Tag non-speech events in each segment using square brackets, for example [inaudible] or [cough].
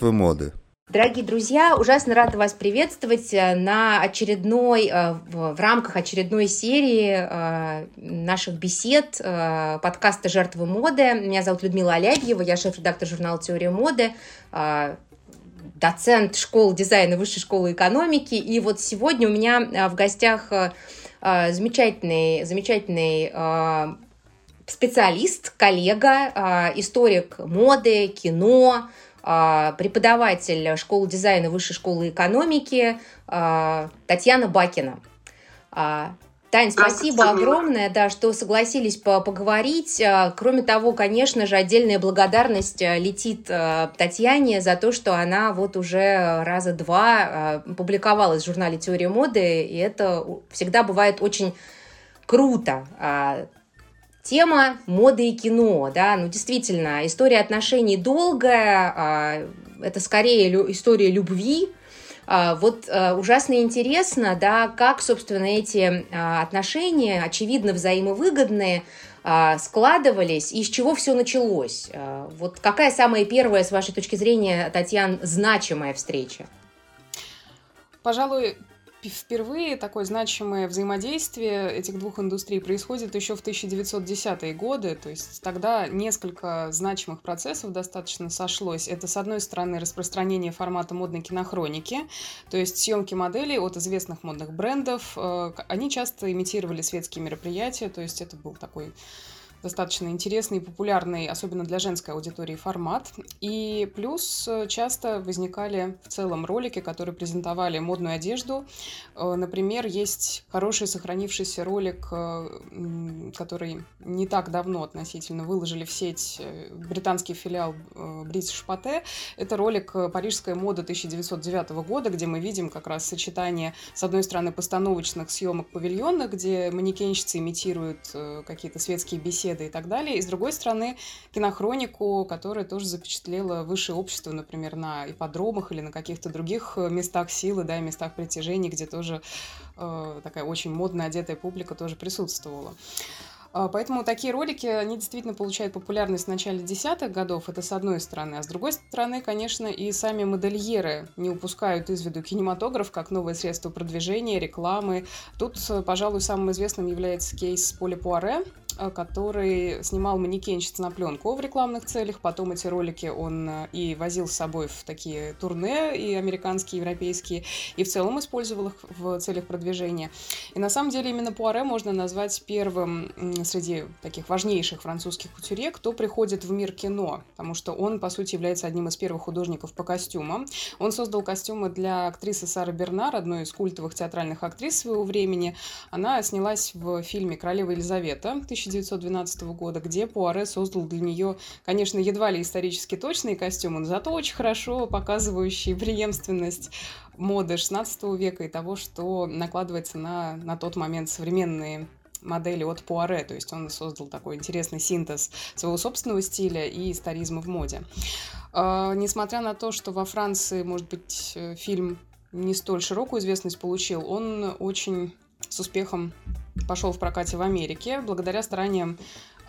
жертвы моды. Дорогие друзья, ужасно рада вас приветствовать э, на очередной, э, в рамках очередной серии э, наших бесед подкаста «Жертвы моды». Меня зовут Людмила Алябьева, я шеф-редактор журнала «Теория моды», доцент школы дизайна Высшей школы экономики. И вот сегодня у меня в гостях замечательный, замечательный специалист, коллега, историк моды, кино, преподаватель школы дизайна Высшей школы экономики а, Татьяна Бакина. А, Тань, спасибо огромное, да, что согласились поговорить. Кроме того, конечно же, отдельная благодарность летит Татьяне за то, что она вот уже раза два публиковалась в журнале «Теория моды», и это всегда бывает очень круто. Тема моды и кино, да, ну действительно, история отношений долгая, а, это скорее история любви, а, вот а, ужасно интересно, да, как, собственно, эти отношения, очевидно, взаимовыгодные, складывались и с чего все началось. Вот какая самая первая, с вашей точки зрения, Татьяна, значимая встреча? Пожалуй, Впервые такое значимое взаимодействие этих двух индустрий происходит еще в 1910-е годы, то есть тогда несколько значимых процессов достаточно сошлось. Это, с одной стороны, распространение формата модной кинохроники, то есть съемки моделей от известных модных брендов. Э, они часто имитировали светские мероприятия, то есть это был такой достаточно интересный и популярный, особенно для женской аудитории, формат. И плюс э, часто возникали в целом ролики, которые презентовали модную одежду. Э, например, есть хороший сохранившийся ролик, э, который не так давно относительно выложили в сеть британский филиал British Pathé. Это ролик «Парижская мода 1909 года», где мы видим как раз сочетание, с одной стороны, постановочных съемок павильонных, где манекенщицы имитируют какие-то светские беседы, беседы и так далее. И с другой стороны, кинохронику, которая тоже запечатлела высшее общество, например, на ипподромах или на каких-то других э, местах силы, да, местах притяжения, где тоже э, такая очень модно одетая публика тоже присутствовала. А, поэтому такие ролики, они действительно получают популярность в начале десятых годов, это с одной стороны. А с другой стороны, конечно, и сами модельеры не упускают из виду кинематограф как новое средство продвижения, рекламы. Тут, э, пожалуй, самым известным является кейс Поли Пуаре, который снимал манекенщиц на пленку в рекламных целях. Потом эти ролики он э, и возил с собой в такие турне, и американские, и европейские, и в целом использовал их в целях продвижения. И на самом деле именно Пуаре можно назвать первым среди таких важнейших французских кутюре, кто приходит в мир кино, потому что он, по сути, является одним из первых художников по костюмам. Он создал костюмы для актрисы Сары Бернар, одной из культовых театральных актрис своего времени. Она снялась в фильме «Королева Елизавета» 1912 года, где Пуаре создал для нее, конечно, едва ли исторически точные костюмы, но зато очень хорошо показывающие преемственность моды 16 века и того, что накладывается на, на тот момент современные модели от Пуаре, то есть он создал такой интересный синтез своего собственного стиля и историзма в моде. Э, несмотря на то, что во Франции, может быть, э, фильм не столь широкую известность получил, он очень с успехом пошел в прокате в Америке благодаря стараниям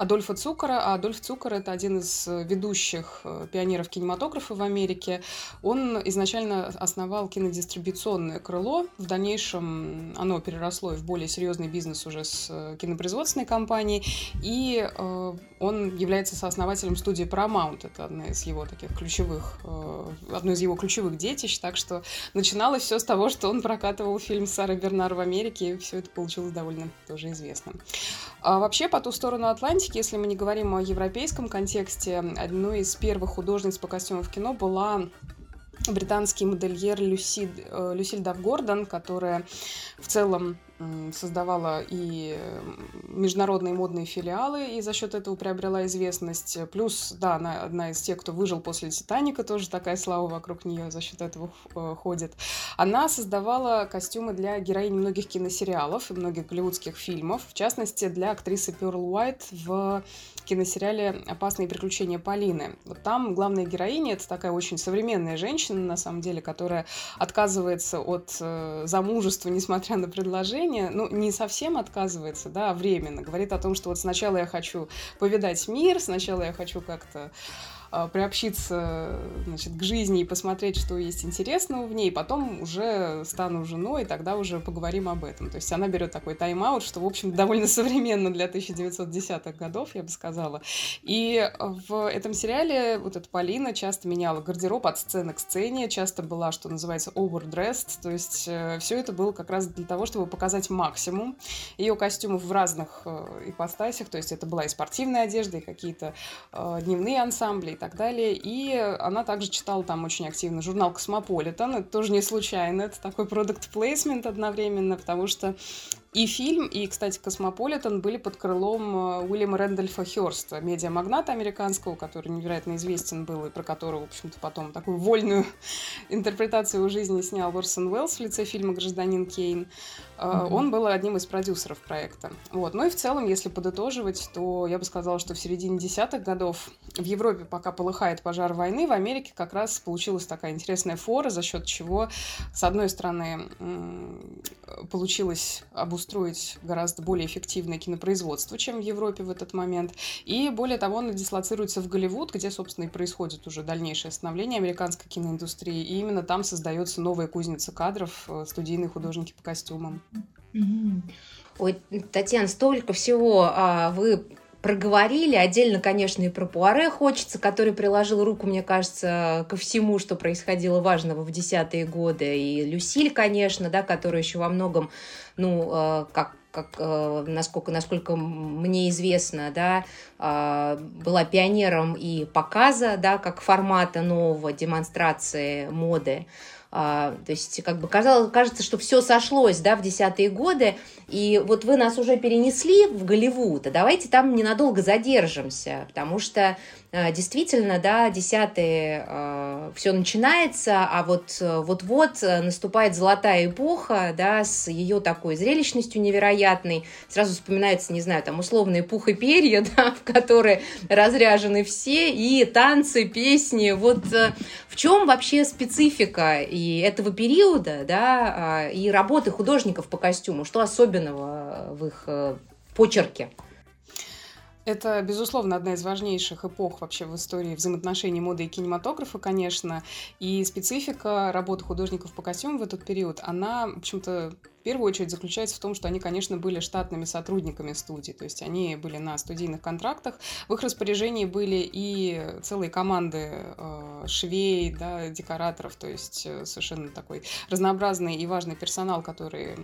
Адольфа Цукера. А Адольф Цукер – это один из э, ведущих э, пионеров кинематографа в Америке. Он изначально основал кинодистрибуционное крыло. В дальнейшем оно переросло в более серьезный бизнес уже с э, кинопроизводственной компанией. И он является сооснователем студии Paramount. Это одна из его таких ключевых, одно из его ключевых детищ. Так что начиналось все с того, что он прокатывал фильм Сары Бернар в Америке, и все это получилось довольно тоже известно. А вообще, по ту сторону Атлантики практике, если мы не говорим о европейском контексте, одной из первых художниц по костюмам в кино была британский модельер Люси, э, Люсильда Гордон, которая в целом создавала и международные модные филиалы, и за счет этого приобрела известность. Плюс, да, она одна из тех, кто выжил после «Титаника», тоже такая слава вокруг нее за счет этого э, ходит. Она создавала костюмы для героинь многих киносериалов и многих голливудских фильмов, в частности, для актрисы Перл Уайт в киносериале «Опасные приключения Полины». Вот там главная героиня — это такая очень современная женщина, на самом деле, которая отказывается от э, замужества, несмотря на предложение, решение, ну, не совсем отказывается, да, а временно. Говорит о том, что вот сначала я хочу повидать мир, сначала я хочу как-то приобщиться значит, к жизни и посмотреть, что есть интересного в ней, потом уже стану женой, и тогда уже поговорим об этом. То есть она берет такой тайм-аут, что, в общем, довольно современно для 1910-х годов, я бы сказала. И в этом сериале вот эта Полина часто меняла гардероб от сцены к сцене, часто была, что называется, overdressed, то есть э, все это было как раз для того, чтобы показать максимум ее костюмов в разных э, ипостасях, то есть это была и спортивная одежда, и какие-то э, дневные ансамбли так далее. И она также читала там очень активно журнал «Космополитен», это тоже не случайно, это такой product placement одновременно, потому что и фильм, и, кстати, «Космополитен» были под крылом э, Уильяма Рэндольфа Хёрста, медиамагната американского, который невероятно известен был, и про которого, в общем-то, потом такую вольную [laughs] интерпретацию жизни снял Орсон Уэллс в лице фильма «Гражданин Кейн». Mm-hmm. Он был одним из продюсеров проекта. Вот. Ну и в целом, если подытоживать, то я бы сказала, что в середине десятых годов в Европе пока полыхает пожар войны, в Америке как раз получилась такая интересная фора, за счет чего, с одной стороны, получилось обустроить гораздо более эффективное кинопроизводство, чем в Европе в этот момент. И более того, он дислоцируется в Голливуд, где, собственно, и происходит уже дальнейшее становление американской киноиндустрии. И именно там создается новая кузница кадров, э, студийные художники по костюмам. Ой, Татьяна, столько всего а, вы проговорили. Отдельно, конечно, и про Пуаре хочется, который приложил руку, мне кажется, ко всему, что происходило важного в десятые годы. И Люсиль, конечно, да, которая еще во многом, ну, э, как как, э, насколько, насколько мне известно, да, э, была пионером и показа, да, как формата нового демонстрации моды. А, то есть, как бы казалось, кажется, что все сошлось, да, в десятые годы, и вот вы нас уже перенесли в Голливуд, а давайте там ненадолго задержимся, потому что действительно, да, десятые э, все начинается, а вот э, вот-вот наступает золотая эпоха, да, с ее такой зрелищностью невероятной. Сразу вспоминается, не знаю, там условные пух и перья, [laughs] да, в которые разряжены все, и танцы, песни. Вот в чем вообще специфика и этого периода, да, и работы художников по костюму? Что особенного в их почерке? Это, безусловно, одна из важнейших эпох вообще в истории взаимоотношений моды и кинематографа, конечно. И специфика работы художников по костюмам в этот период, она, в общем-то, в первую очередь заключается в том, что они, конечно, были штатными сотрудниками студии, то есть они были на студийных контрактах, в их распоряжении были и целые команды э, швей, да, декораторов, то есть э, совершенно такой разнообразный и важный персонал, который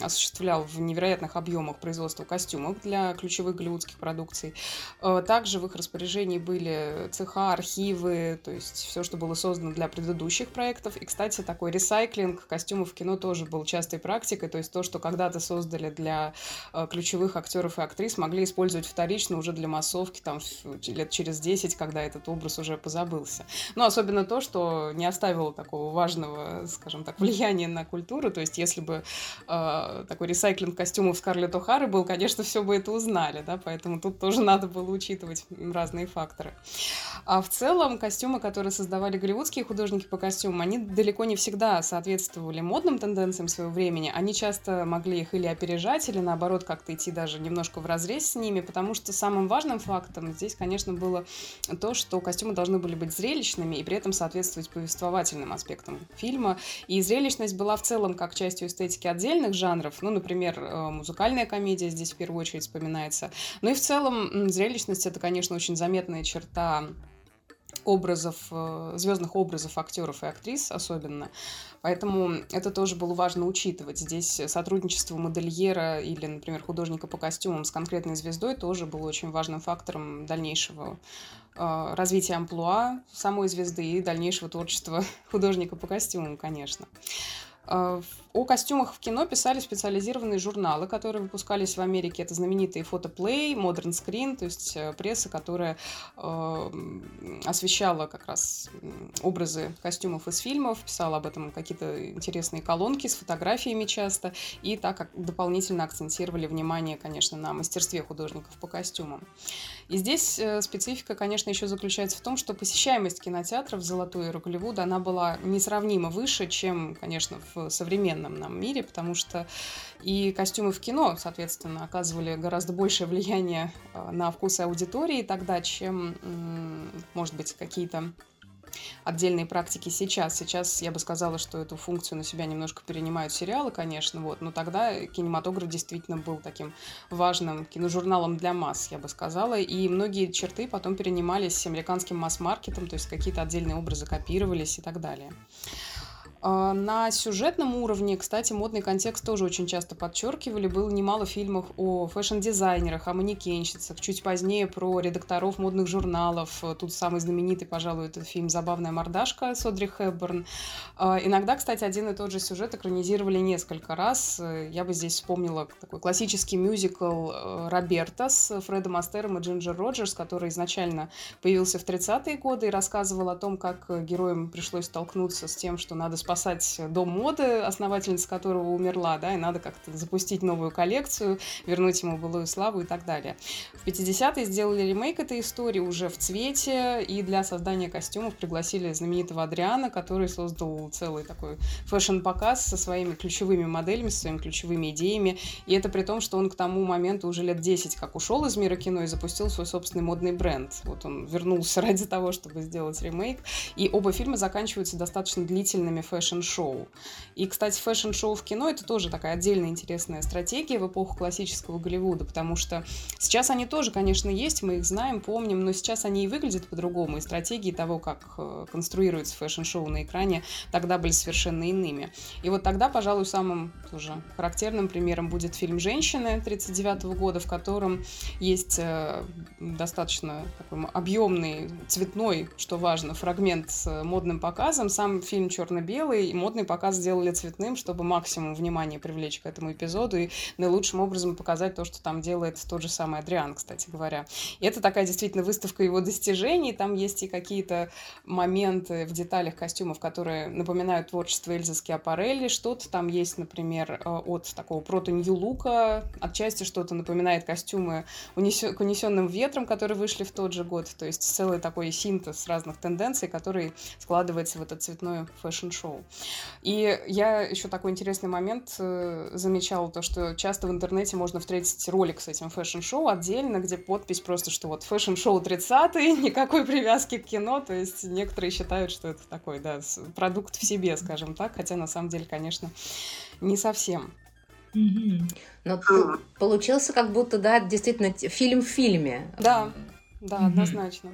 осуществлял в невероятных объемах производство костюмов для ключевых голливудских продукций. Э, также в их распоряжении были цеха, архивы, то есть все, что было создано для предыдущих проектов. И, кстати, такой ресайклинг костюмов в кино тоже был частой практикой, музыкой, то есть то, что когда-то создали для э, ключевых актеров и актрис, могли использовать вторично уже для массовки там лет через 10, когда этот образ уже позабылся. Но ну, особенно то, что не оставило такого важного, скажем так, [laughs] влияния на культуру, то есть если бы э, такой ресайклинг костюмов Скарлетт О'Хары был, конечно, все бы это узнали, да, поэтому тут тоже надо было учитывать разные факторы. А в целом костюмы, которые создавали голливудские художники по костюмам, они далеко не всегда соответствовали модным тенденциям своего времени, они часто могли их или опережать, или наоборот как-то идти даже немножко в разрез с ними, потому что самым важным фактом здесь, конечно, было то, что костюмы должны были быть зрелищными и при этом соответствовать повествовательным аспектам фильма. И зрелищность была в целом как частью эстетики отдельных жанров, ну, например, э, музыкальная комедия здесь в первую очередь вспоминается. Но и в целом зрелищность это, конечно, очень заметная черта образов, э, звездных образов актеров и актрис особенно. Поэтому это тоже было важно учитывать. Здесь сотрудничество модельера или, например, художника по костюмам с конкретной звездой тоже было очень важным фактором дальнейшего э, развития амплуа самой звезды и дальнейшего творчества [laughs] художника по костюмам, конечно. О костюмах в кино писали специализированные журналы, которые выпускались в Америке. Это знаменитые фотоплей, Modern Screen, то есть э, пресса, которая э, освещала как раз образы костюмов из фильмов, писала об этом какие-то интересные колонки с фотографиями часто, и так как дополнительно акцентировали внимание, конечно, на мастерстве художников по костюмам. И здесь э, специфика, конечно, еще заключается в том, что посещаемость кинотеатров в золотой эру Голливуда, она была несравнимо выше, чем, конечно, в в современном нам мире, потому что и костюмы в кино, соответственно, оказывали гораздо большее влияние а, на вкусы аудитории тогда, чем, может быть, какие-то отдельные практики сейчас. Сейчас я бы сказала, что эту функцию на себя немножко перенимают сериалы, конечно, вот, но тогда кинематограф действительно был таким важным киножурналом для масс, я бы сказала, и многие черты потом перенимались американским масс-маркетом, то есть какие-то отдельные образы копировались и так далее. А, на сюжетном уровне, кстати, модный контекст тоже очень часто подчеркивали. Было немало фильмов о фэшн-дизайнерах, о манекенщицах. Чуть позднее про редакторов модных журналов. Тут самый знаменитый, пожалуй, этот фильм «Забавная мордашка» Содри Хэбберн. А, иногда, кстати, один и тот же сюжет экранизировали несколько раз. Я бы здесь вспомнила такой классический мюзикл э, «Роберта» с Фредом Астером и Джинджер Роджерс, который изначально появился в 30-е годы и рассказывал о том, как героям пришлось столкнуться с тем, что надо спасать спасать дом моды, основательница которого умерла, да, и надо как-то запустить новую коллекцию, вернуть ему былую славу и так далее. В 50-е сделали ремейк этой истории уже в цвете, и для создания костюмов пригласили знаменитого Адриана, который создал целый такой fashion-показ со своими ключевыми моделями, со своими ключевыми идеями, и это при том, что он к тому моменту уже лет 10 как ушел из мира кино и запустил свой собственный модный бренд. Вот он вернулся [laughs] ради того, чтобы сделать ремейк, и оба фильма заканчиваются достаточно длительными fashion fashion-шоу. И, кстати, fashion-шоу в кино — это тоже такая отдельная интересная стратегия в эпоху классического Голливуда, потому что сейчас они тоже, конечно, есть, мы их знаем, помним, но сейчас они и выглядят по-другому, и стратегии того, как э, конструируется fashion-шоу на экране, тогда были совершенно иными. И вот тогда, пожалуй, самым тоже характерным примером будет фильм «Женщины» 1939 года, в котором есть э, достаточно такой объемный, цветной, что важно, фрагмент с модным показом. Сам фильм черно-белый, белый, и модный показ сделали цветным, чтобы максимум внимания привлечь к этому эпизоду и наилучшим образом показать то, что там делает тот же самый Адриан, кстати говоря. И это такая действительно выставка его достижений, там есть и какие-то моменты в деталях костюмов, которые напоминают творчество Эльзы Скиапарелли, что-то там есть, например, э, от такого прото-нью-лука, отчасти что-то напоминает костюмы к унесенным ветром, которые вышли в тот же год, то есть целый такой синтез разных тенденций, который складывается в это цветное fashion-шоу. И я еще такой интересный момент э, замечала, то, что часто в интернете можно встретить ролик с этим fashion-шоу отдельно, где подпись просто, что вот fashion-шоу 30-й, [laughs] никакой привязки к кино, то есть некоторые считают, что это такой, да, продукт в себе, скажем так, хотя на самом деле, конечно, не совсем. Но получился как будто, да, действительно фильм в фильме. Да, да, однозначно.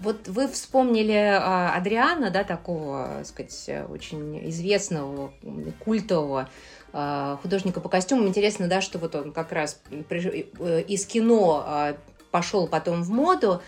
Вот вы вспомнили а, Адриана, да, такого, так сказать, очень известного, культового а, художника по костюмам. Интересно, да, что вот он как раз э, из кино а, пошел потом в моду.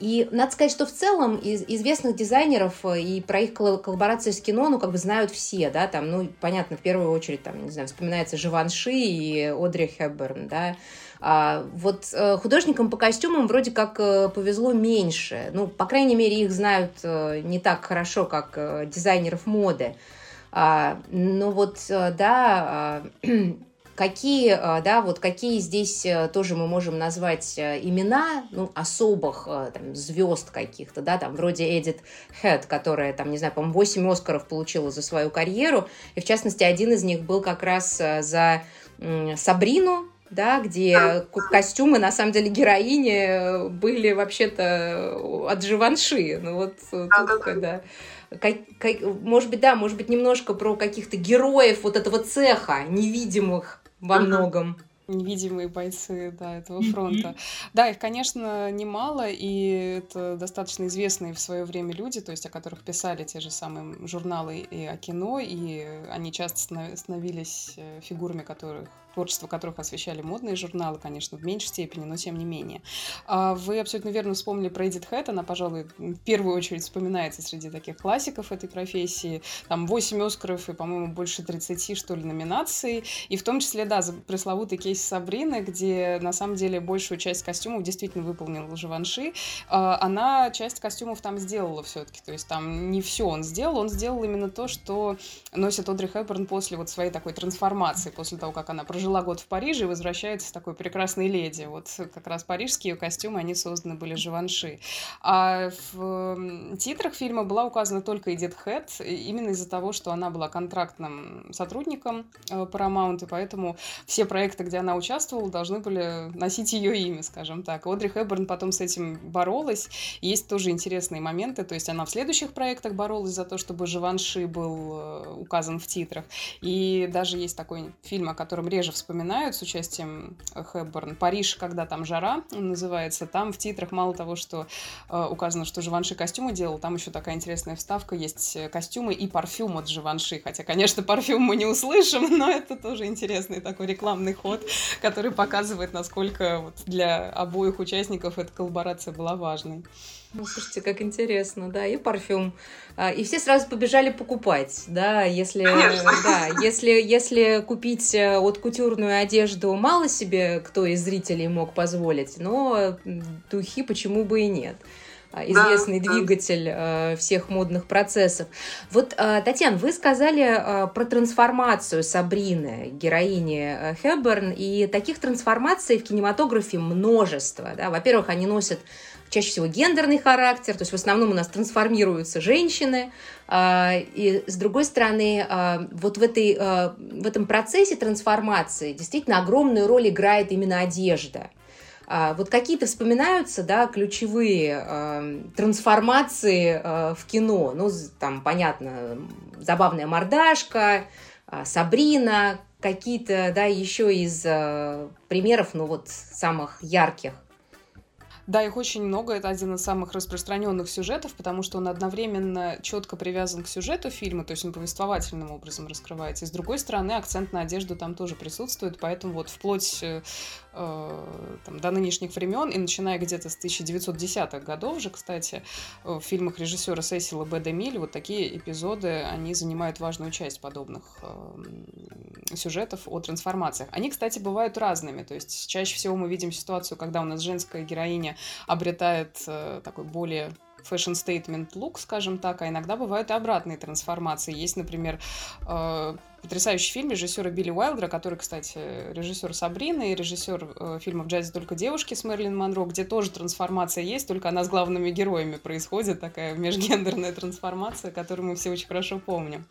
И надо сказать, что в целом из известных дизайнеров и про их коллаборации с кино, ну, как бы знают все, да, там, ну, понятно, в первую очередь, там, не знаю, вспоминается Живанши и Одри Хепберн, да, вот э, художникам по костюмам вроде как э, повезло меньше. Ну, по крайней мере, их знают э, не так хорошо, как дизайнеров моды. А, но вот, да, [clears throat] какие, да, вот какие здесь тоже мы можем назвать имена, ну, особых там, звезд каких-то, да, там, вроде Эдит Хэт, которая, там, не знаю, по-моему, 8 Оскаров получила за свою карьеру, и, в частности, один из них был как раз за Сабрину, да, где костюмы, на самом деле, героини были вообще-то от Живанши. Ну вот тут, когда... Как, как, может быть, да, может быть, немножко про каких-то героев вот этого цеха, невидимых во многом невидимые бойцы да, этого фронта. Mm-hmm. Да, их, конечно, немало, и это достаточно известные в свое время люди, то есть о которых писали те же самые журналы и о кино, и они часто становились э, фигурами, которых творчество которых освещали модные журналы, конечно, в меньшей степени, но тем не менее. А вы абсолютно верно вспомнили про Эдит Хэт, она, пожалуй, в первую очередь вспоминается среди таких классиков этой профессии. Там 8 Оскаров и, по-моему, больше 30, что ли, номинаций. И в том числе, да, пресловутый кейс Сабрины, где, на самом деле, большую часть костюмов действительно выполнил Живанши. А, она часть костюмов там сделала все-таки. То есть там не все он сделал, он сделал именно то, что носит Одри Хэбберн после вот своей такой трансформации, после того, как она прожила прожила год в Париже и возвращается такой прекрасной леди. Вот как раз парижские костюмы, они созданы были Живанши. А в титрах фильма была указана только Эдит Хэт, именно из-за того, что она была контрактным сотрудником э, Paramount, и поэтому все проекты, где она участвовала, должны были носить ее имя, скажем так. Одри Хэбберн потом с этим боролась. Есть тоже интересные моменты, то есть она в следующих проектах боролась за то, чтобы Живанши был э, указан в титрах. И даже есть такой фильм, о котором реже вспоминают, с участием Хэбберн «Париж, когда там жара» называется. Там в титрах мало того, что э, указано, что Живанши костюмы делал, там еще такая интересная вставка, есть костюмы и парфюм от Живанши. Хотя, конечно, парфюм мы не услышим, [laughs] но это тоже интересный такой рекламный ход, который показывает, насколько вот для обоих участников эта коллаборация была важной. Ну, слушайте, как интересно, да, и парфюм. А, и все сразу побежали покупать, да, если, да, если, если купить э, от кутюрную одежду мало себе кто из зрителей мог позволить, но духи почему бы и нет а, известный да, двигатель да. всех модных процессов. Вот, а, Татьяна, вы сказали про трансформацию Сабрины, героини Хэбберн, и таких трансформаций в кинематографе множество. Да? Во-первых, они носят чаще всего гендерный характер, то есть в основном у нас трансформируются женщины, а, и с другой стороны, а, вот в, этой, а, в этом процессе трансформации действительно огромную роль играет именно одежда. Вот какие-то вспоминаются, да, ключевые трансформации в кино. Ну, там, понятно, забавная мордашка, Сабрина, какие-то, да, еще из примеров, ну, вот, самых ярких. Да, их очень много. Это один из самых распространенных сюжетов, потому что он одновременно четко привязан к сюжету фильма, то есть он повествовательным образом раскрывается. И с другой стороны, акцент на одежду там тоже присутствует, поэтому вот вплоть э, Э, там, до нынешних времен, и начиная где-то с 1910-х годов же, кстати, э, в фильмах режиссера Сесила Б. Демиль вот такие эпизоды, они занимают важную часть подобных э, сюжетов о трансформациях. Они, кстати, бывают разными, то есть чаще всего мы видим ситуацию, когда у нас женская героиня обретает э, такой более fashion statement look, скажем так, а иногда бывают и обратные трансформации. Есть, например, э, потрясающий фильм режиссера Билли Уайлдера, который, кстати, режиссер Сабрины и режиссер э, фильма «В джазе только девушки» с Мерлин Монро, где тоже трансформация есть, только она с главными героями происходит, такая межгендерная трансформация, которую мы все очень хорошо помним.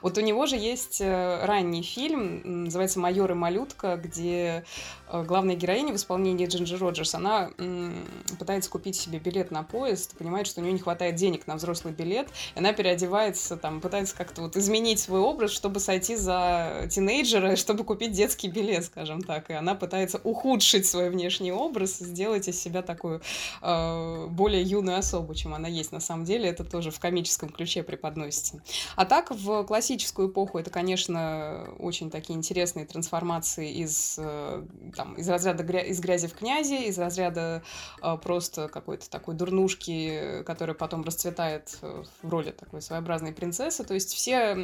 Вот у него же есть э, ранний фильм, называется «Майор и малютка», где э, главная героиня в исполнении Джинджи Роджерс, она м, пытается купить себе билет на поезд, понимает, что у нее не хватает денег на взрослый билет, и она переодевается, там, пытается как-то вот изменить свой образ, чтобы сойти за тинейджера, [laughs] чтобы купить детский билет, скажем так. И она пытается ухудшить свой внешний образ, сделать из себя такую э, более юную особу, чем она есть на самом деле. Это тоже в комическом ключе преподносится. А так, в классическую эпоху это, конечно, очень такие интересные трансформации из, э, там, из разряда гря- из грязи в князи, из разряда э, просто какой-то такой дурнушки, которая потом расцветает э, в роли такой своеобразной принцессы. То есть все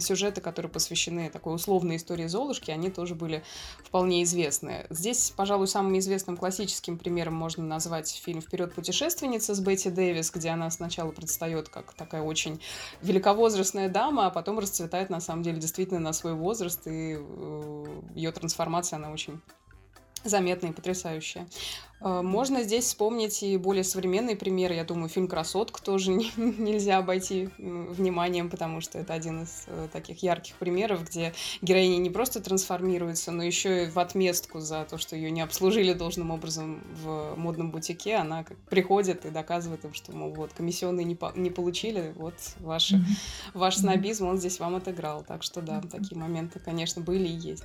сюжеты, которые которые посвящены такой условной истории Золушки, они тоже были вполне известны. Здесь, пожалуй, самым известным классическим примером можно назвать фильм «Вперед, путешественница» с Бетти Дэвис, где она сначала предстает как такая очень великовозрастная дама, а потом расцветает, на самом деле, действительно на свой возраст, и э, ее трансформация, она очень заметная и потрясающая. Э, можно здесь вспомнить и более современный пример. Я думаю, фильм «Красотка» тоже [laughs] не, нельзя обойти вниманием, потому что это один из э, таких ярких примеров, где героиня не просто трансформируется, но еще и в отместку за то, что ее не обслужили должным образом в модном бутике. Она приходит и доказывает им, что, мол, вот, комиссионные не, по не получили, вот ваши, ваш снобизм, он здесь вам отыграл. Так что да, такие моменты, конечно, были и есть.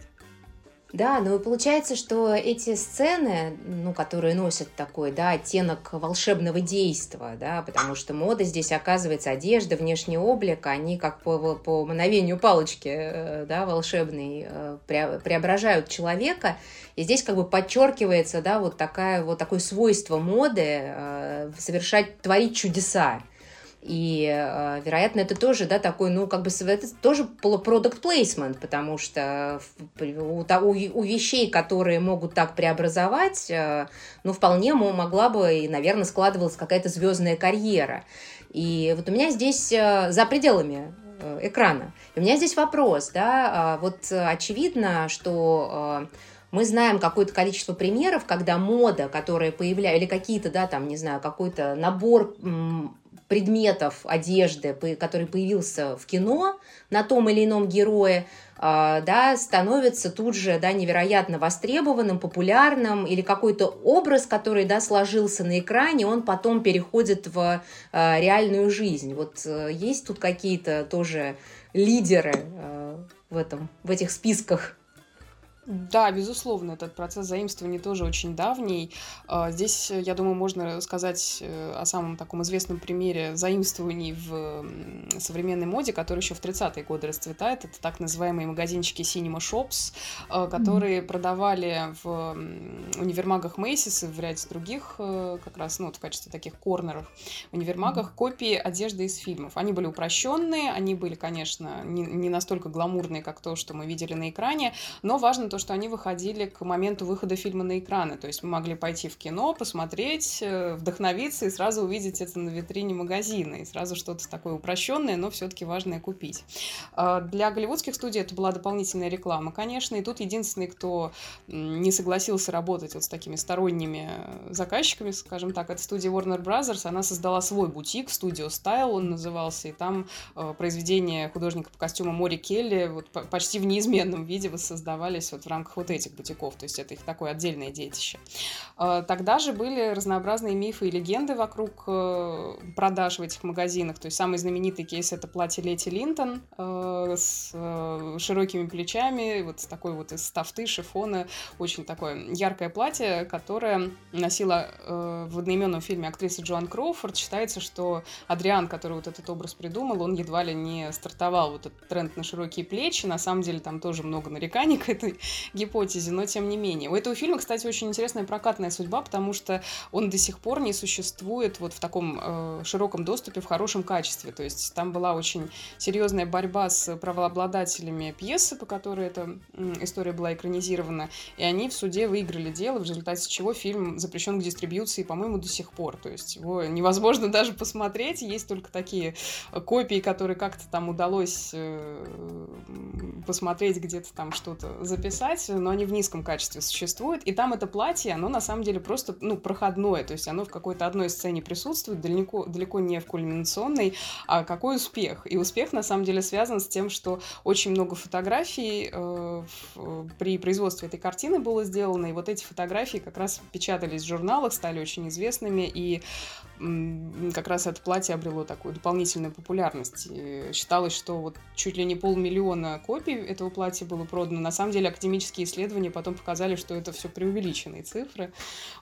Да, ну и получается, что эти сцены, ну, которые носят такой, да, оттенок волшебного действия, да, потому что мода здесь оказывается одежда, внешний облик, они как по, по мановению палочки, э, да, волшебный, э, преображают человека, и здесь как бы подчеркивается, да, вот такая, вот такое свойство моды э, совершать, творить чудеса. И, э, вероятно, это тоже, да, такой, ну, как бы, это тоже product placement, потому что у, у вещей, которые могут так преобразовать, э, ну, вполне могла бы и, наверное, складывалась какая-то звездная карьера. И вот у меня здесь э, за пределами экрана. У меня здесь вопрос, да, а, вот очевидно, что мы знаем какое-то количество примеров, когда мода, которая появляется, или какие-то, да, там, не знаю, какой-то набор предметов одежды, который появился в кино на том или ином герое, а, да, становится тут же да, невероятно востребованным, популярным, или какой-то образ, который да, сложился на экране, он потом переходит в а, реальную жизнь. Вот э, есть тут какие-то тоже лидеры э, в, этом, в этих списках? Да, безусловно, этот процесс заимствования тоже очень давний. А, здесь, я думаю, можно сказать э, о самом таком известном примере заимствований в современной моде, который еще в 30-е годы расцветает. Это так называемые магазинчики Cinema Shops, а, которые mm-hmm. продавали в универмагах Macy's и в ряде других, э, как раз, ну, вот в качестве таких корнеров, в универмагах mm-hmm. копии одежды из фильмов. Они были упрощенные, они были, конечно, не, не настолько гламурные, как то, что мы видели на экране, но важно то, что они выходили к моменту выхода фильма на экраны. То есть мы могли пойти в кино, посмотреть, э, вдохновиться и сразу увидеть это на витрине магазина. И сразу что-то такое упрощенное, но все-таки важное купить. А, для голливудских студий это была дополнительная реклама, конечно. И тут единственный, кто не согласился работать вот с такими сторонними заказчиками, скажем так, это студия Warner Brothers. Она создала свой бутик, Studio Style он назывался, и там э, произведения художника по костюму Мори Келли вот почти в неизменном виде воссоздавались вот в рамках вот этих бутиков, то есть это их такое отдельное детище. А, тогда же были разнообразные мифы и легенды вокруг э, продаж в этих магазинах, то есть самый знаменитый кейс это платье Лети Линтон э, с э, широкими плечами, вот с такой вот из тафты, шифона, очень такое яркое платье, которое носила в одноименном фильме актриса Джоан Кроуфорд. Считается, что Адриан, который вот этот образ придумал, он едва ли не стартовал вот этот тренд на широкие плечи. На самом деле там тоже много нареканий к этой гипотезе, но тем не менее. У этого фильма, кстати, очень интересная прокатная судьба, потому что он до сих пор не существует вот в таком э, широком доступе, в хорошем качестве. То есть там была очень серьезная борьба с правообладателями пьесы, по которой эта э, история была экранизирована, и они в суде выиграли дело, в результате чего фильм запрещен к дистрибьюции, по-моему, до сих пор. То есть его невозможно [laughs] даже посмотреть, есть только такие копии, которые как-то там удалось э, посмотреть, где-то там что-то записать, писать, но они в низком качестве существуют. И там это платье, оно на самом деле просто, ну, проходное. То есть оно в какой-то одной сцене присутствует, далеко, далеко не в кульминационной. А какой успех? И успех, на самом деле, связан с тем, что очень много фотографий э, в, при производстве этой картины было сделано. И вот эти фотографии как раз печатались в журналах, стали очень известными. И как раз это платье обрело такую дополнительную популярность. И считалось, что вот чуть ли не полмиллиона копий этого платья было продано. На самом деле академические исследования потом показали, что это все преувеличенные цифры.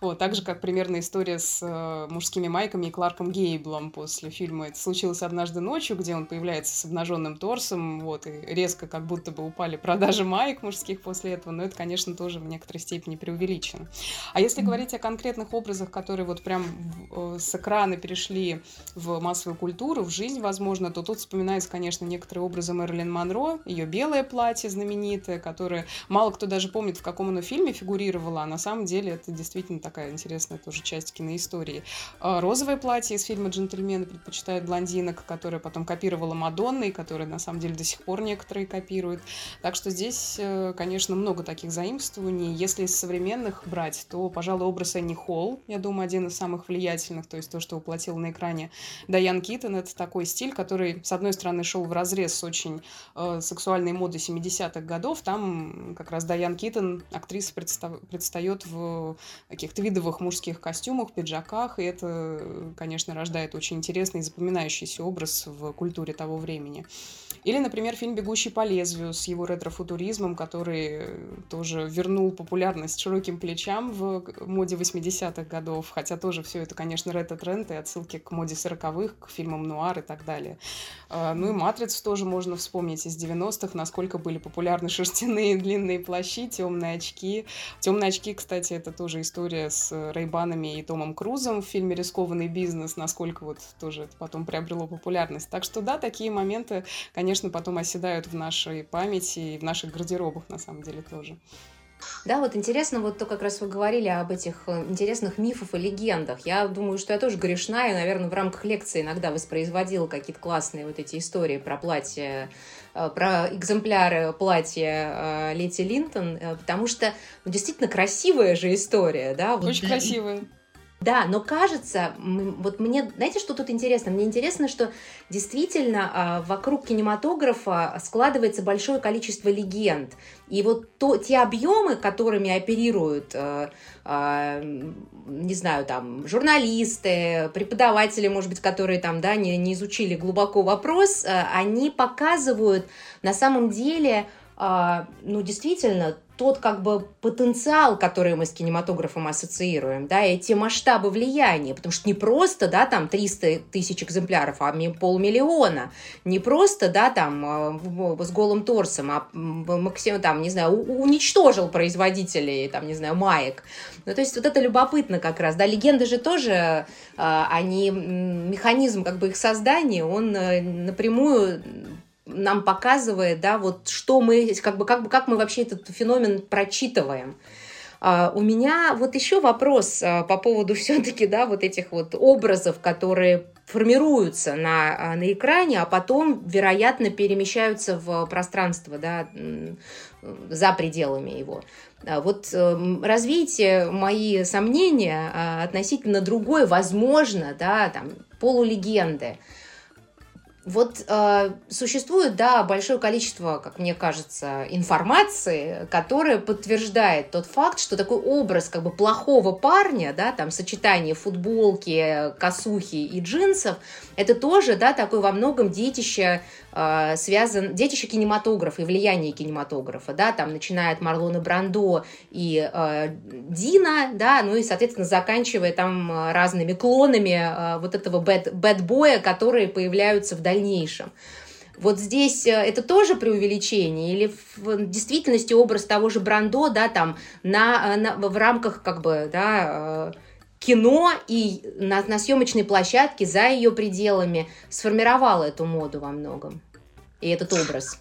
Вот, так же, как примерно история с э, мужскими майками и Кларком Гейблом после фильма «Это случилось однажды ночью», где он появляется с обнаженным торсом, вот, и резко как будто бы упали продажи майк мужских после этого, но это, конечно, тоже в некоторой степени преувеличено. А если говорить о конкретных образах, которые вот прям э, с экрана перешли в массовую культуру, в жизнь, возможно, то тут вспоминается, конечно, некоторые образы Мэрилин Монро, ее белое платье знаменитое, которое мало кто даже помнит, в каком оно фильме фигурировало, а на самом деле это действительно такая интересная тоже часть киноистории. А, розовое платье из фильма «Джентльмены предпочитают блондинок», которое потом копировала Мадонна, и которое на самом деле до сих пор некоторые копируют. Так что здесь, э, конечно, много таких заимствований. Если из современных брать, то, пожалуй, образ Энни Холл, я думаю, один из самых влиятельных, то есть то, что воплотил на экране Дайан Киттон. Это такой стиль, который, с одной стороны, шел в разрез с очень э, сексуальной модой 70-х годов. Там как раз Дайан Киттон, актриса, предста- предстает в каких-то видовых мужских костюмах, пиджаках, и это, конечно, рождает очень интересный и запоминающийся образ в культуре того времени. Или, например, фильм «Бегущий по лезвию» с его ретро-футуризмом, который тоже вернул популярность широким плечам в моде 80-х годов, хотя тоже все это, конечно, ретро-тренд и отсылки к моде 40-х, к фильмам нуар и так далее. А, ну и «Матрицу» тоже можно вспомнить из 90-х, насколько были популярны шерстяные длинные плащи, темные очки. Темные очки, кстати, это тоже история с Рейбанами и Томом Крузом в фильме «Рискованный бизнес», насколько вот тоже это потом приобрело популярность. Так что да, такие моменты, конечно, потом оседают в нашей памяти и в наших гардеробах, на самом деле, тоже. Да, вот интересно, вот то как раз вы говорили об этих э, интересных мифах и легендах. Я думаю, что я тоже грешна, и, наверное, в рамках лекции иногда воспроизводила какие-то классные вот эти истории про платье, э, про экземпляры платья э, Лети Линтон, потому что ну, действительно красивая же история, да. Очень вот, красивая. Да, но кажется, вот мне, знаете, что тут интересно? Мне интересно, что действительно а, вокруг кинематографа складывается большое количество легенд. И вот то, те объемы, которыми оперируют, э, э, не знаю, там, журналисты, преподаватели, может быть, которые там, да, не, не изучили глубоко вопрос, э, они показывают на самом деле, ну, действительно, тот как бы потенциал, который мы с кинематографом ассоциируем, да, и те масштабы влияния, потому что не просто, да, там 300 тысяч экземпляров, а полмиллиона, не просто, да, там э, с голым торсом, а максимум, там, не знаю, уничтожил производителей, там, не знаю, маек. Ну, то есть вот это любопытно как раз, да, легенды же тоже, э, они, механизм как бы их создания, он э, напрямую нам показывает, да, вот что мы, как бы, как бы, как мы вообще этот феномен прочитываем. Uh, у меня вот еще вопрос uh, по поводу [laughs] все-таки, да, вот этих вот образов, которые формируются на, uh, на экране, а потом, вероятно, перемещаются в пространство, да, за пределами его. Вот эм, развейте мои сомнения относительно другой, возможно, да, там, полулегенды. Вот э, существует, да, большое количество, как мне кажется, информации, которая подтверждает тот факт, что такой образ как бы плохого парня, да, там сочетание футболки, косухи и джинсов, это тоже, да, такой во многом детище э, связан, детище кинематографа и влияние кинематографа, да, там начиная от Марлона Брандо и э, Дина, да, ну и, соответственно, заканчивая там э, разными клонами э, вот этого бэт-боя, которые появляются в дальнейшем. Вот здесь э, это тоже преувеличение или в действительности образ того же Брандо, да, там на, на, в рамках как бы, да, э, кино и на, на съемочной площадке за ее пределами сформировало эту моду во многом и этот образ.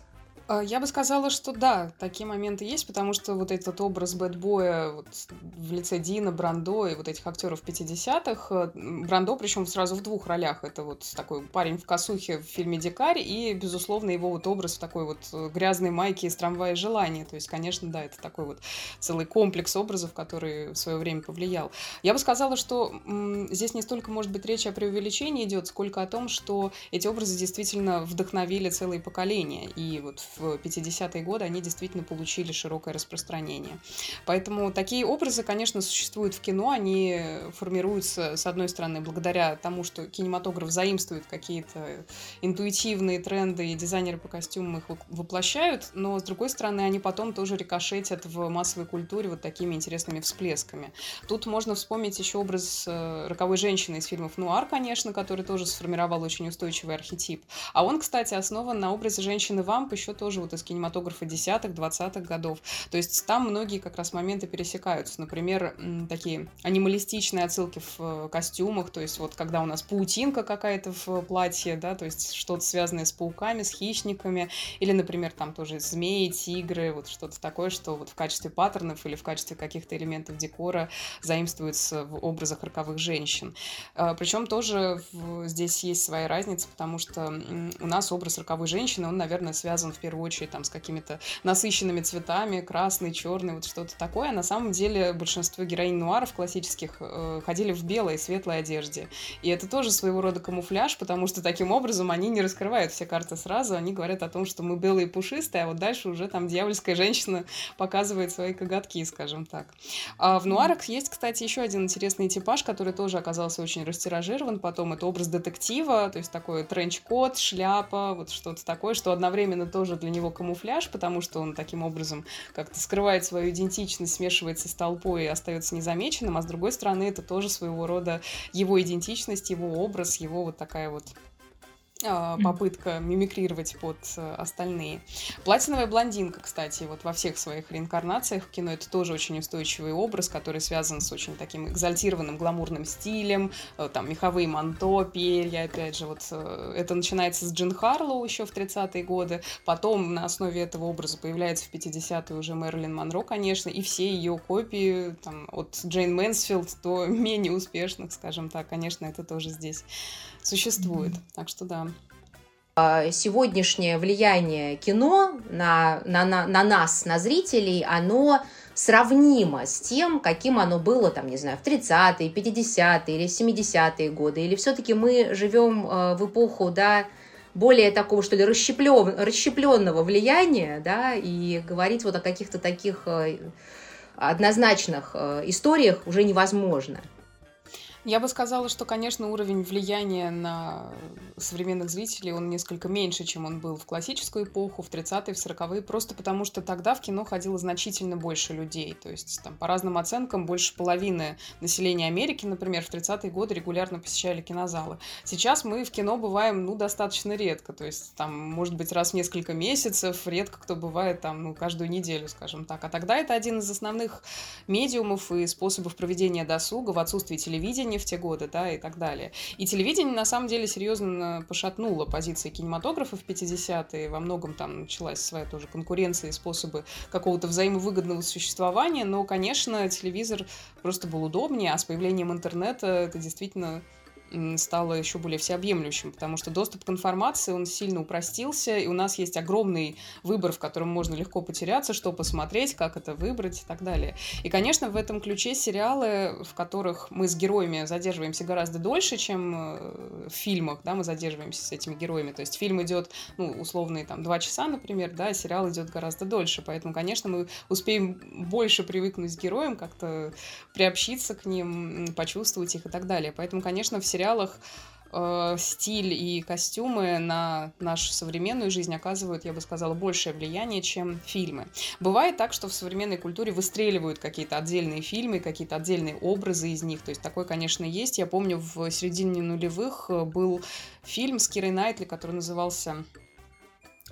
А, я бы сказала, что да, такие моменты есть, потому что вот этот образ бэтбоя вот, в лице Дина, Брандо и вот этих актеров 50-х, э, Брандо причем сразу в двух ролях, это вот такой парень в косухе в фильме «Дикарь» и, безусловно, его вот образ в такой вот э, грязной майке из трамвая желания, то есть, конечно, да, это такой вот целый комплекс образов, который в свое время повлиял. Я бы сказала, что м, здесь не столько, может быть, речь о преувеличении идет, сколько о том, что эти образы действительно вдохновили целые поколения, и вот в 50-е годы они действительно получили широкое распространение. Поэтому такие образы, конечно, существуют в кино, они формируются, с одной стороны, благодаря тому, что кинематограф заимствует какие-то интуитивные тренды, и дизайнеры по костюмам их воплощают, но, с другой стороны, они потом тоже рикошетят в массовой культуре вот такими интересными всплесками. Тут можно вспомнить еще образ э, роковой женщины из фильмов «Нуар», конечно, который тоже сформировал очень устойчивый архетип. А он, кстати, основан на образе женщины-вамп еще тоже тоже вот из кинематографа десятых, двадцатых годов. То есть там многие как раз моменты пересекаются. Например, такие анималистичные отсылки в э, костюмах, то есть вот когда у нас паутинка какая-то в платье, да, то есть что-то связанное с пауками, с хищниками, или, например, там тоже змеи, тигры, вот что-то такое, что вот в качестве паттернов или в качестве каких-то элементов декора заимствуется в образах роковых женщин. А, Причем тоже здесь есть своя разница, потому что у нас образ роковой женщины, он, наверное, связан в первую первую очередь там с какими-то насыщенными цветами, красный, черный, вот что-то такое. А на самом деле большинство героинь нуаров классических э, ходили в белой, светлой одежде. И это тоже своего рода камуфляж, потому что таким образом они не раскрывают все карты сразу, они говорят о том, что мы белые и пушистые, а вот дальше уже там дьявольская женщина [laughs] показывает свои коготки, скажем так. А в нуарах есть, кстати, еще один интересный типаж, который тоже оказался очень растиражирован потом. Это образ детектива, то есть такой тренч-кот, шляпа, вот что-то такое, что одновременно тоже для него камуфляж, потому что он таким образом как-то скрывает свою идентичность, смешивается с толпой и остается незамеченным, а с другой стороны это тоже своего рода его идентичность, его образ, его вот такая вот попытка мимикрировать под э, остальные. Платиновая блондинка, кстати, вот во всех своих реинкарнациях в кино это тоже очень устойчивый образ, который связан с очень таким экзальтированным гламурным стилем, э, там меховые манто, перья, опять же, вот э, это начинается с Джин Харлоу еще в 30-е годы, потом на основе этого образа появляется в 50-е уже Мэрилин Монро, конечно, и все ее копии, там, от Джейн Мэнсфилд до [laughs] менее успешных, скажем так, конечно, это тоже здесь существует. Так что да. А, сегодняшнее влияние кино на, на, на, на нас, на зрителей, оно сравнимо с тем, каким оно было, там, не знаю, в 30-е, 50-е или 70-е годы? Или все-таки мы живем э, в эпоху, да, более такого, что ли, расщеплен, расщепленного влияния, да, и говорить вот о каких-то таких э, однозначных э, историях уже невозможно? Я бы сказала, что, конечно, уровень влияния на современных зрителей, он несколько меньше, чем он был в классическую эпоху, в 30-е, в 40-е, просто потому что тогда в кино ходило значительно больше людей. То есть, там, по разным оценкам, больше половины населения Америки, например, в 30-е годы регулярно посещали кинозалы. Сейчас мы в кино бываем, ну, достаточно редко. То есть, там, может быть, раз в несколько месяцев, редко кто бывает там, ну, каждую неделю, скажем так. А тогда это один из основных медиумов и способов проведения досуга в отсутствии телевидения, телевидение в те годы, да, и так далее. И телевидение, на самом деле, серьезно пошатнуло позиции кинематографа в 50-е. Во многом там началась своя тоже конкуренция и способы какого-то взаимовыгодного существования, но, конечно, телевизор просто был удобнее, а с появлением интернета это действительно стало еще более всеобъемлющим, потому что доступ к информации, он сильно упростился, и у нас есть огромный выбор, в котором можно легко потеряться, что посмотреть, как это выбрать и так далее. И, конечно, в этом ключе сериалы, в которых мы с героями задерживаемся гораздо дольше, чем э, в фильмах, да, мы задерживаемся с этими героями. То есть фильм идет, ну, условные там два часа, например, да, сериал идет гораздо дольше, поэтому, конечно, мы успеем больше привыкнуть к героям, как-то приобщиться к ним, почувствовать их и так далее. Поэтому, конечно, в сериалах э, стиль и костюмы на нашу современную жизнь оказывают, я бы сказала, большее влияние, чем фильмы. Бывает так, что в современной культуре выстреливают какие-то отдельные фильмы, какие-то отдельные образы из них. То есть такое, конечно, есть. Я помню, в середине нулевых э, был фильм с Кирой Найтли, который назывался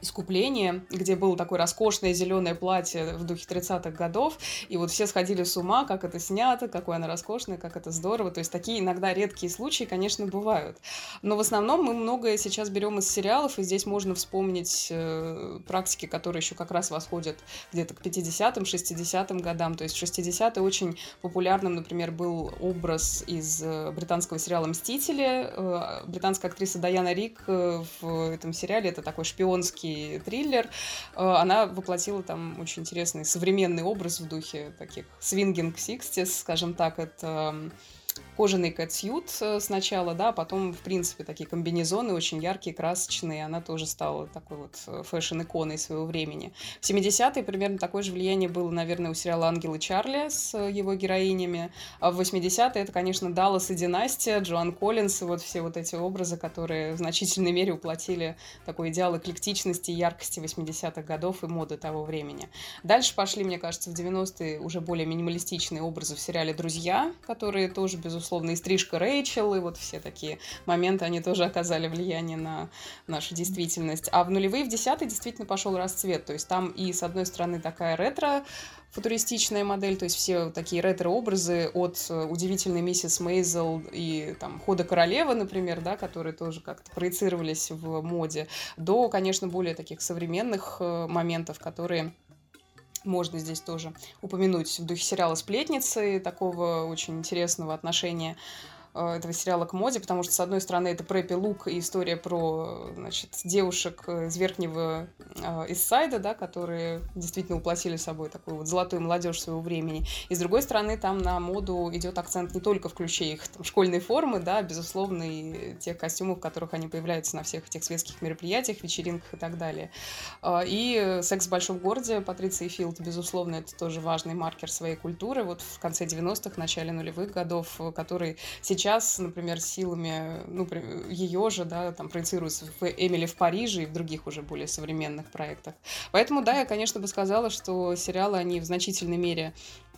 искупление, где было такое роскошное зеленое платье в духе 30-х годов, и вот все сходили с ума, как это снято, какое оно роскошное, как это здорово. То есть такие иногда редкие случаи, конечно, бывают. Но в основном мы многое сейчас берем из сериалов, и здесь можно вспомнить э, практики, которые еще как раз восходят где-то к 50-м, 60-м годам. То есть в 60-е очень популярным, например, был образ из э, британского сериала «Мстители». Э, британская актриса Даяна Рик э, в этом сериале, это такой шпионский исторический триллер. Э, она воплотила там очень интересный современный образ в духе таких свингинг сикстис, скажем так, это кожаный кэтсьют э, сначала, да, а потом, в принципе, такие комбинезоны очень яркие, красочные, она тоже стала такой вот э, фэшн-иконой своего времени. В 70-е примерно такое же влияние было, наверное, у сериала «Ангелы Чарли» с э, его героинями, а в 80-е это, конечно, Даллас и Династия, Джоан Коллинс и вот все вот эти образы, которые в значительной мере уплотили такой идеал эклектичности яркости 80-х годов и моды того времени. Дальше пошли, мне кажется, в 90-е уже более минималистичные образы в сериале «Друзья», которые тоже, безусловно, условно, и стрижка Рэйчел, и вот все такие моменты, они тоже оказали влияние на нашу действительность. А в нулевые, в десятые действительно пошел расцвет, то есть там и, с одной стороны, такая ретро футуристичная модель, то есть все такие ретро-образы от э, удивительной миссис Мейзел и там Хода королевы, например, да, которые тоже как-то проецировались в моде, до, конечно, более таких современных э, моментов, которые можно здесь тоже упомянуть в духе сериала «Сплетницы», такого очень интересного отношения этого сериала к моде, потому что, с одной стороны, это Прэппи Лук и история про, значит, девушек из верхнего э, да, которые действительно уплатили собой такую вот золотую молодежь своего времени. И, с другой стороны, там на моду идет акцент не только в ключе их там, школьной формы, да, безусловно, и тех костюмов, в которых они появляются на всех этих светских мероприятиях, вечеринках и так далее. Э, и «Секс в большом городе» Патриции Филд, безусловно, это тоже важный маркер своей культуры. Вот в конце 90-х, начале нулевых годов, который сейчас сейчас, например, силами, ну, ее же, да, там проецируется в Эмили в Париже и в других уже более современных проектах. Поэтому, да, я, конечно, бы сказала, что сериалы, они в значительной мере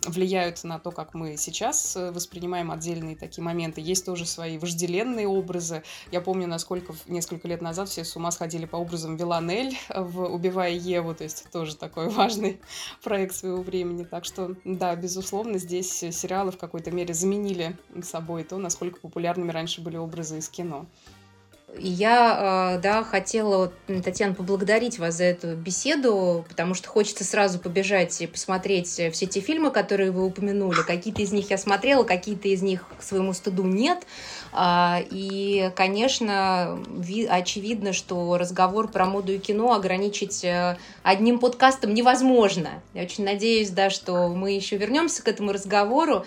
влияют на то, как мы сейчас э, воспринимаем отдельные такие моменты. Есть тоже свои вожделенные образы. Я помню, насколько несколько лет назад все с ума сходили по образам Виланель в «Убивая Еву», то есть тоже такой [laughs] важный проект своего времени. Так что, да, безусловно, здесь сериалы в какой-то мере заменили собой то, насколько популярными раньше были образы из кино. Я, э, да, хотела, Татьяна, поблагодарить вас за эту беседу, потому что хочется сразу побежать и посмотреть все те фильмы, которые вы упомянули. Какие-то из них я смотрела, какие-то из них к своему стыду нет. А, и, конечно, очевидно, что разговор про моду и кино ограничить э, одним подкастом невозможно. Я очень надеюсь, да, что мы еще вернемся к этому разговору.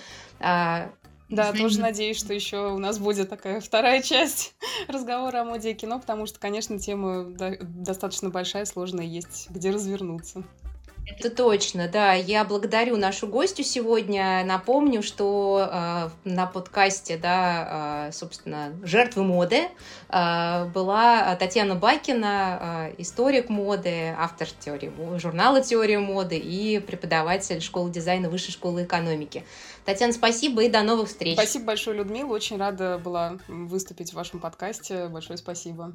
Да, Знаете... тоже надеюсь, что еще у нас будет такая вторая часть [laughs] разговора о моде и кино, потому что, конечно, тема достаточно большая, сложная, есть где развернуться. Это точно, да. Я благодарю нашу гостю сегодня. Напомню, что э, на подкасте, да, э, собственно, жертвы моды э, была Татьяна Бакина, э, историк моды, автор теории журнала «Теория моды» и преподаватель школы дизайна Высшей школы экономики. Татьяна, спасибо и до новых встреч. Спасибо большое, Людмила. Очень рада была выступить в вашем подкасте. Большое спасибо.